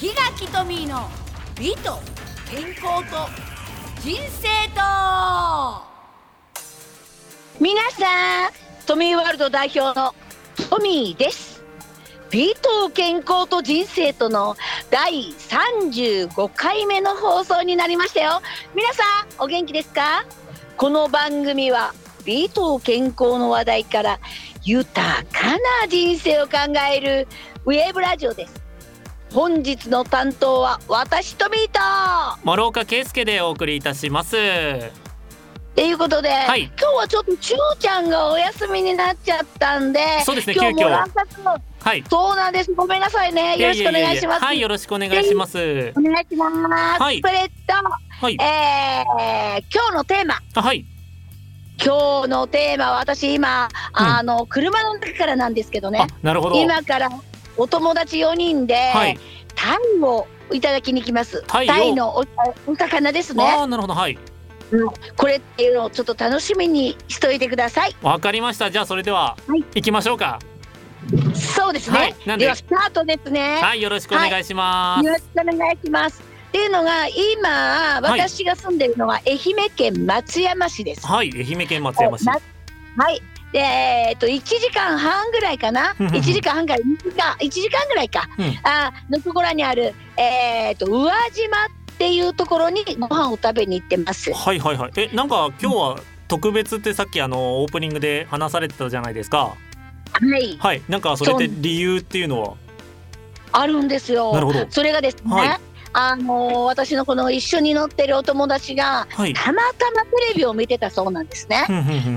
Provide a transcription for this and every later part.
檜垣トミーの美と健康と人生と皆さんトミーワールド代表のトミーです。美と健康と人生との第35回目の放送になりましたよ。皆さんお元気ですか？この番組は美と健康の話題から豊かな人生を考えるウェーブラジオです。本日の担当は私トミーと諸岡圭介でお送りいたします。ということで、はい。今日はちょっとちゅうちゃんがお休みになっちゃったんでそうですね今日急遽はい。そうなんです。ごめんなさいね。よろしくお願いします。はいよろしくお願いします。お願い。します、はい。それと、はい。えー今日のテーマ。あはい。今日のテーマは私今、あの車の中からなんですけどね。あなるほど。今からお友達4人で、はい。タイをいただきに来ます。タイを。のおお魚ですね。あーなるほど。はい。これっていうのをちょっと楽しみにしといてください。わかりました。じゃあそれでは、はい。行きましょうか。そうですね、はい。なんで？ではスタートですね、はいよろしくお願いします、よろしくお願いします。っていうのが今はい。私が住んでるのは愛媛県松山市です。はい愛媛県松山市。なはいでえっと1時間半ぐらいかな？うんうんうん。1時間半から2時間1時間ぐらいか、うん。あのところにあるえっと宇和島っていうところにご飯を食べに行ってます。はいはいはい。えなんか今日は特別ってさっきあのオープニングで話されてたじゃないですか。はい。はい。なんかそれって理由っていうのは？あるんですよ。なるほど。それがですね、はいあの私のこの一緒に乗ってるお友達がはい。たまたまテレビを見てたそうなんですね。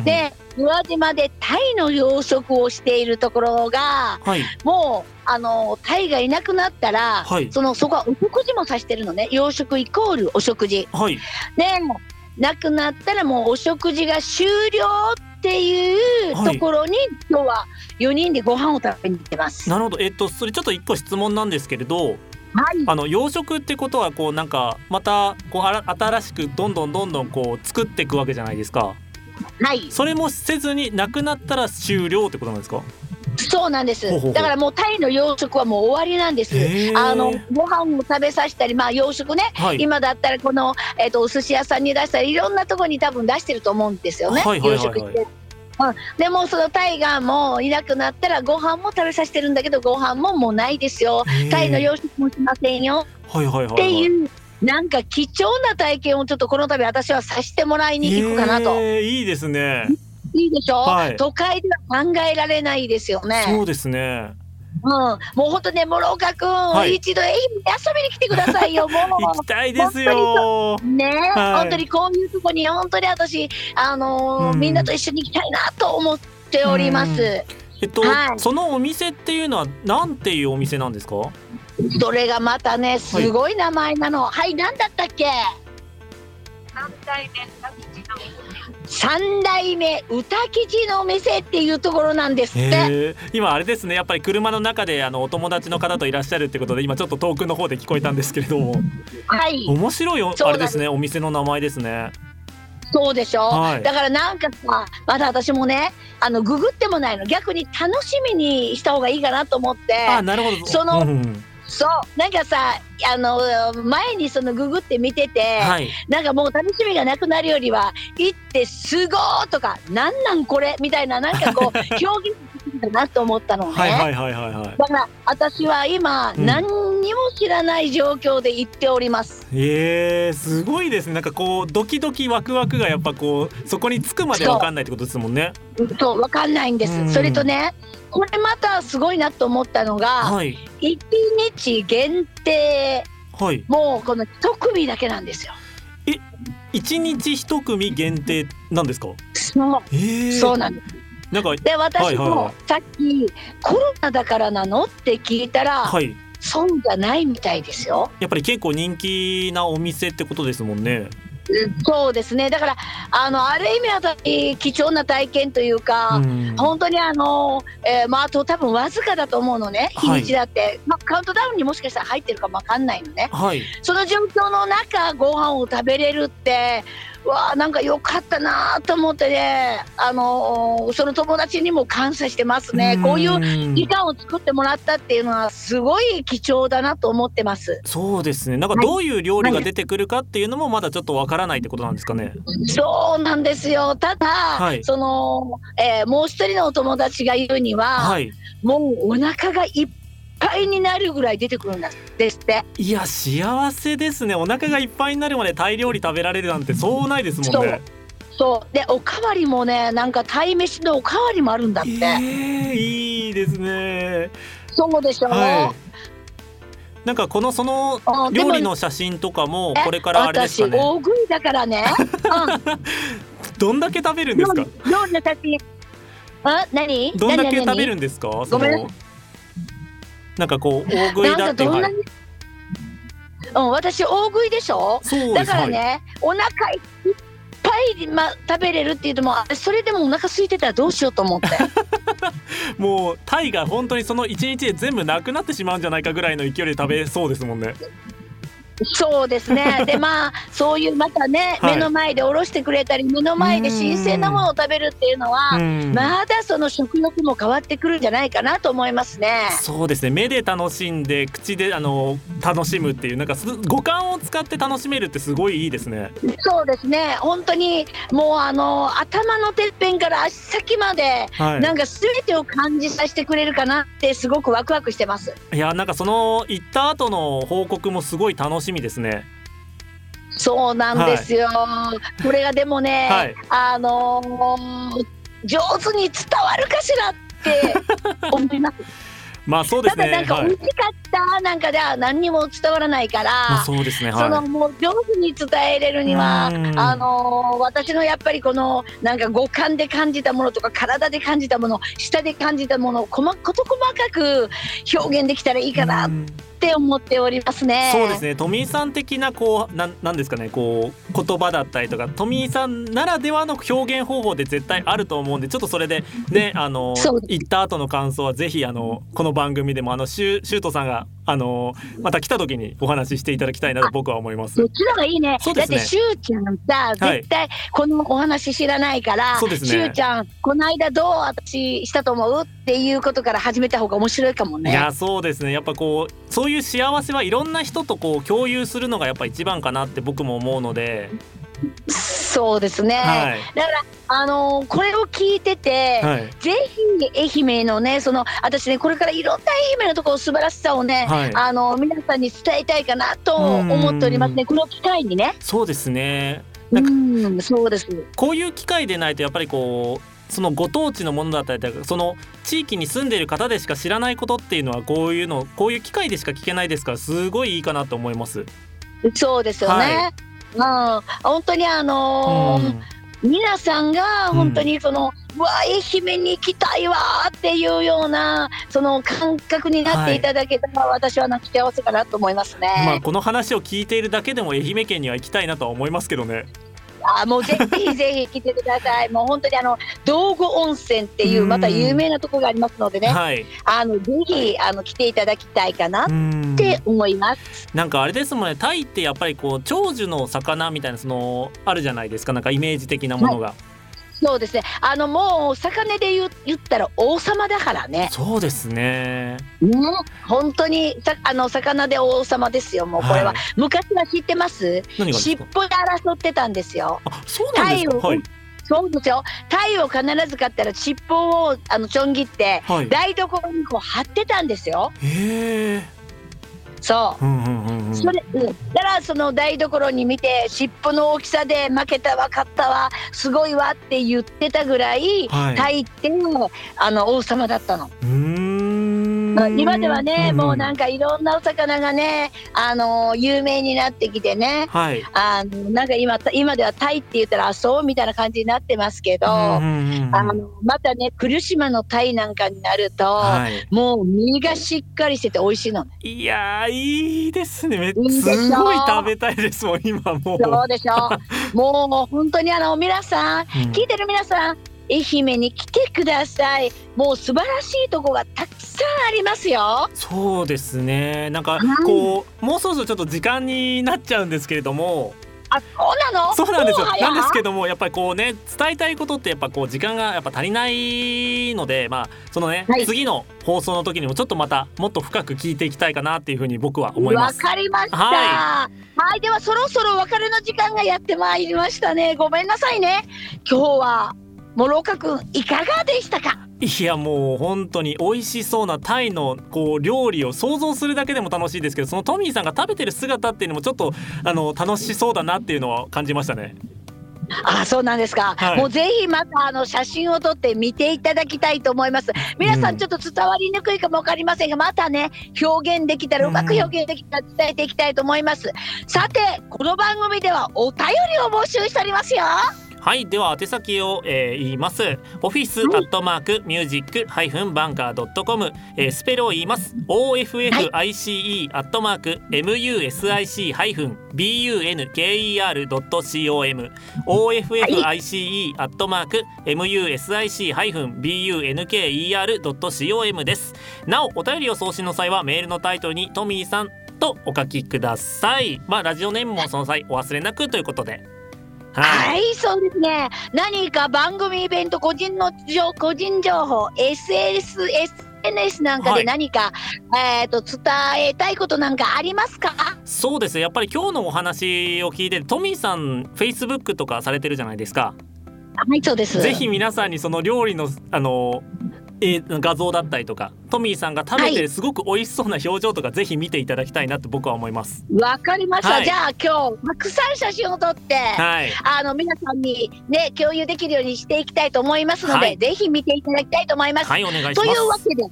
で宇和島でタイの養殖をしているところがはい。もうあのタイがいなくなったら、はい。そのそこはお食事もさしてるのね。養殖イコールお食事。はい。でなくなったらもうお食事が終了っていうはい。ところに、今日は4人でご飯を食べに行ってます。なるほど。えっとそれちょっと一個質問なんですけれどはい、あの養殖ってことはこうなんかまたこう新しくどんどんどんどんこう作っていくわけじゃないですか。はい、それもせずになくなったら終了ってことなんですか？そうなんです。ほうほうほう。だからもうタイの養殖はもう終わりなんです。あのご飯を食べさせたり、まあ、養殖ね、はい。今だったらこの、えっとお寿司屋さんに出したりいろんなところに多分出してると思うんですよね、はいはいはいはい。養殖して。うん、でもそのタイがもういなくなったらご飯も食べさせてるんだけどご飯ももうないですよ。タイの養殖もしませんよ。はいはいはいはい。っていうなんか貴重な体験をちょっとこの度私はさせてもらいに行くかなと、えーいいですね。いいでしょ、はい。都会では考えられないですよね。そうですねうん、もう本当ね、諸岡君、はい。一度愛媛に遊びに来てくださいよ、も行きたいですよ。う。ね、はい。本当にこういうとこに、本当に私、あのーうん。みんなと一緒に行きたいなと思っております。えっと、はい。そのお店っていうのはなんていうお店なんですか？それがまたね、すごい名前なの。はい、なんだったっけ？三代目歌吉のお店っていうところなんですって。今あれですねやっぱり車の中であのお友達の方といらっしゃるってことで今ちょっと遠くの方で聞こえたんですけれども。はい、面白いあれですねお店の名前ですね。そうでしょ、はい。だからなんかさまだ私もねあのググってもないの。逆に楽しみにした方がいいかなと思って。あなるほど。そのうんうんそう。なんかさあの前にそのググって見てて、はい。なんかもう楽しみがなくなるよりは行ってすごーとかなんなんこれみたいななんかこう 表現できるかなと思ったのね。はいはいはいはいはいだから私は今、うん何にも知らない状況で行っております。えー、すごいですねなんかこうドキドキワクワクがやっぱこうそこに着くまでわかんないってことですもんねそうわかんないんです。うんそれとねこれまたすごいなと思ったのが、はい1日限定はいもうこの一組だけなんですよ。一日一組限定なんですか？そうえー、そうなんです。なんかで私はいはいはもさっきコロナだからなの？って聞いたら、はい。そうじゃないみたいですよ。やっぱり結構人気なお店ってことですもんね。そうですね。だからあのある意味私貴重な体験というか、うん。本当にあの、えーまあ、あと多分わずかだと思うのね。日はい。にちだって、まあ、カウントダウンにもしかしたら入ってるかもわかんないのね。はい。その状況の中ご飯を食べれるってわあなんか良かったなと思ってねあのその友達にも感謝してますね。こういう時間を作ってもらったっていうのはすごい貴重だなと思ってます。そうですね。なんかどういう料理が出てくるかっていうのもまだちょっとわからないってことなんですかね、そうなんですよ。ただ、はい。その、えーもう一人のお友達が言うには、はい。もうお腹がいっぱいになるぐらい出てくるんですっていや幸せですね。お腹がいっぱいになるまでタイ料理食べられるなんてそうないですもんね。そう。でおかわりもねなんか鯛飯のおかわりもあるんだって、えー、いいですね。そうでしょ、はい。なんかこのその料理の写真とかもえこれからあれです私かね。大食いだからね、うん。どんだけ食べるんですか？料理の写真？あ何？どんだけ何？食べるんですか？そごめんなんかこう大食いだってはい。うん、私大食いでしょ？うですからね、お腹いっぱい、ま、食べれるって言ってもあそれでもお腹空いてたらどうしようと思って。はい、もうタイが本当にその一日で全部なくなってしまうんじゃないかぐらいの勢いで食べそうですもんねそうですね。でまあそういうまたね、はい。目の前でおろしてくれたり目の前で新鮮なものを食べるっていうのは、うん。まだその食欲も変わってくるんじゃないかなと思いますね。そうですね。目で楽しんで口であの楽しむっていうなんかす五感を使って楽しめるってすごいいいですね。そうですね。本当にもうあの頭のてっぺんから足先まで、はい。なんか全てを感じさせてくれるかなってすごくワクワクしてます。いやなんかその行った後の報告もすごい楽しみですねそうなんですよ。これがでもね、はいあのー上手に伝わるかしらって思います。まあそうですね。ただなんかはい。美味しかったなんかでは何にも伝わらないから。まあそうですねそのはもう上手に伝えれるにはうん。あのー私のやっぱりこのなんか五感で感じたものとか体で感じたもの舌で感じたものを細事細かく表現できたらいいいかなっうん。て思っておりますね。そうですね。富井さん的なこうなんなんですかねこう言葉だったりとか富井さんならではの表現方法で絶対あると思うんでちょっとそれでねあの行った後の感想はぜひあのこの番組でもあのシュシュートさんがあのまた来た時にお話ししていただきたいなと僕は思いますそっ。ちの方がいいね。そうですねだってしゅうちゃんさ、はい絶対このお話知らないから、そうですねしゅうちゃんこの間どう私したと思うっていうことから始めた方が面白いかもね。いやそうですねやっぱこうそういう幸せはいろんな人とこう共有するのがやっぱ一番かなって僕も思うので、そうですね。はい。だからあのーこれを聞いてて。はい。ぜひ愛媛のねその私ねこれからいろんな愛媛のところ素晴らしさをね、はい。あの皆さんに伝えたいかなと思っておりますね。この機会にね。そうですね。うなんかんそうです。こういう機会でないとやっぱりこうそのご当地のものだったりとかその地域に住んでいる方でしか知らないことっていうのはこういうのこういう機会でしか聞けないですからすごいいいかなと思います。そうですよね、うん本当にあのーうん皆さんが本当にその、うわ愛媛に行きたいわっていうようなその感覚になっていただけたら、私はなんか幸せかなと思いますね。まあこの話を聞いているだけでも愛媛県には行きたいなとは思いますけどね。あもうぜひぜひ来てください。もう本当にあの道後温泉っていうまた有名なところがありますのでね、はい。あのぜひあの来ていただきたいかなっうん。て思います。なんかあれですもんね。タイってやっぱりこう長寿の魚みたいなそのあるじゃないですか。なんかイメージ的なものが、そうですね。あのもう魚で言う言ったら王様だからね。そうですねね、本当にさあの魚で王様ですよ。もうこれは、はい昔は知ってます？尻か？尾で争ってたんですよ。あそうなんですか？はいそうですよ。鯛を必ず買ったら尻尾をあのちょん切ってはい台所にこう貼ってたんですよ。へえそう。うんうんうんうん。それ、うん、だからその台所に見て尻尾の大きさで負けたわ勝ったわ。すごいわって言ってたぐらい、はい。タイってあの王様だったの。うーん今ではね、もうなんかかいろんなお魚がね、あの有名になってきてね、はい。あのなんか今今ではタイって言ったらあそうみたいな感じになってますけど、うんあうんうんうん。のまたね来島のタイなんかになると、はい。もう身がしっかりしてて美味しいのね。いやーいいですね。すごい食べたいですもん今もう。そうでしょ。もう本当にあの皆さんうん。聞いてる皆さん愛媛に来てください。もう素晴らしいとこがたくさんありますよ。そうですねなんかはいこうもうそろそろちょっと時間になっちゃうんですけれどもあそうなの？そうなんですよなんですけどもやっぱりこうね伝えたいことってやっぱこう時間がやっぱ足りないのでまあそのね、はい次の放送の時にもちょっとまたもっと深く聞いていきたいかなっていうふうに僕は思いまわす。かりました。ははい、ではそろそろお別れの時間がやってまいりましたね。ごめんなさいね。今日は諸岡くんいかがでしたか？いやもう本当に美味しそうなタイのこう料理を想像するだけでも楽しいですけどそのトミーさんが食べてる姿っていうのもちょっとあの楽しそうだなっていうのは感じましたね。あ、そうなんですか。はいもうぜひまたあの写真を撮って見ていただきたいと思います。皆さうんんちょっと伝わりにくいかもわかりませんが、またね表現できたらうまく表現できたら伝えていきたいと思います。さてこの番組ではお便りを募集しておりますよ。はいでは宛先を、えー言います。オフィスアットマークミュージックハイフンバンカードットコムスペルを言います。OFFICE アットマーク MUSIC ハイフン BUNKER ドット COM OFFICE アットマーク MUSIC ハイフン BUNKER ドット COM です。なおお便りを送信の際はメールのタイトルにトミーさんとお書きください。まあラジオネームもその際お忘れなくということではいはい、そうですね。何か番組イベント、個人の情個人情報、SS、SNS なんかはいで何か、えっ、と伝えたいことなんかありますか？そうですねやっぱり今日のお話を聞いてトミーさんフェイスブックとかされてるじゃないですかはい、そうです。ぜひ皆さんにその料理のあのえー画像だったりとかトミーさんが食べてはるすごく美味しそうな表情とかぜひ見ていただきたいなって僕は思います。わかりました。はい。じゃあ今日たくさん写真を撮って、はい。あの皆さんにね共有できるようにしていきたいと思いますので、はい。ぜひ見ていただきたいと思います。はいお願いします。というわけで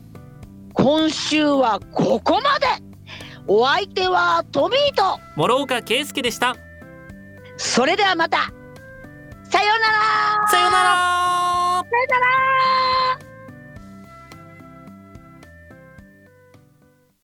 今週はここまで。お相手はトミーと諸岡圭介でした。それではまた。さようなら。さようなら。さようなら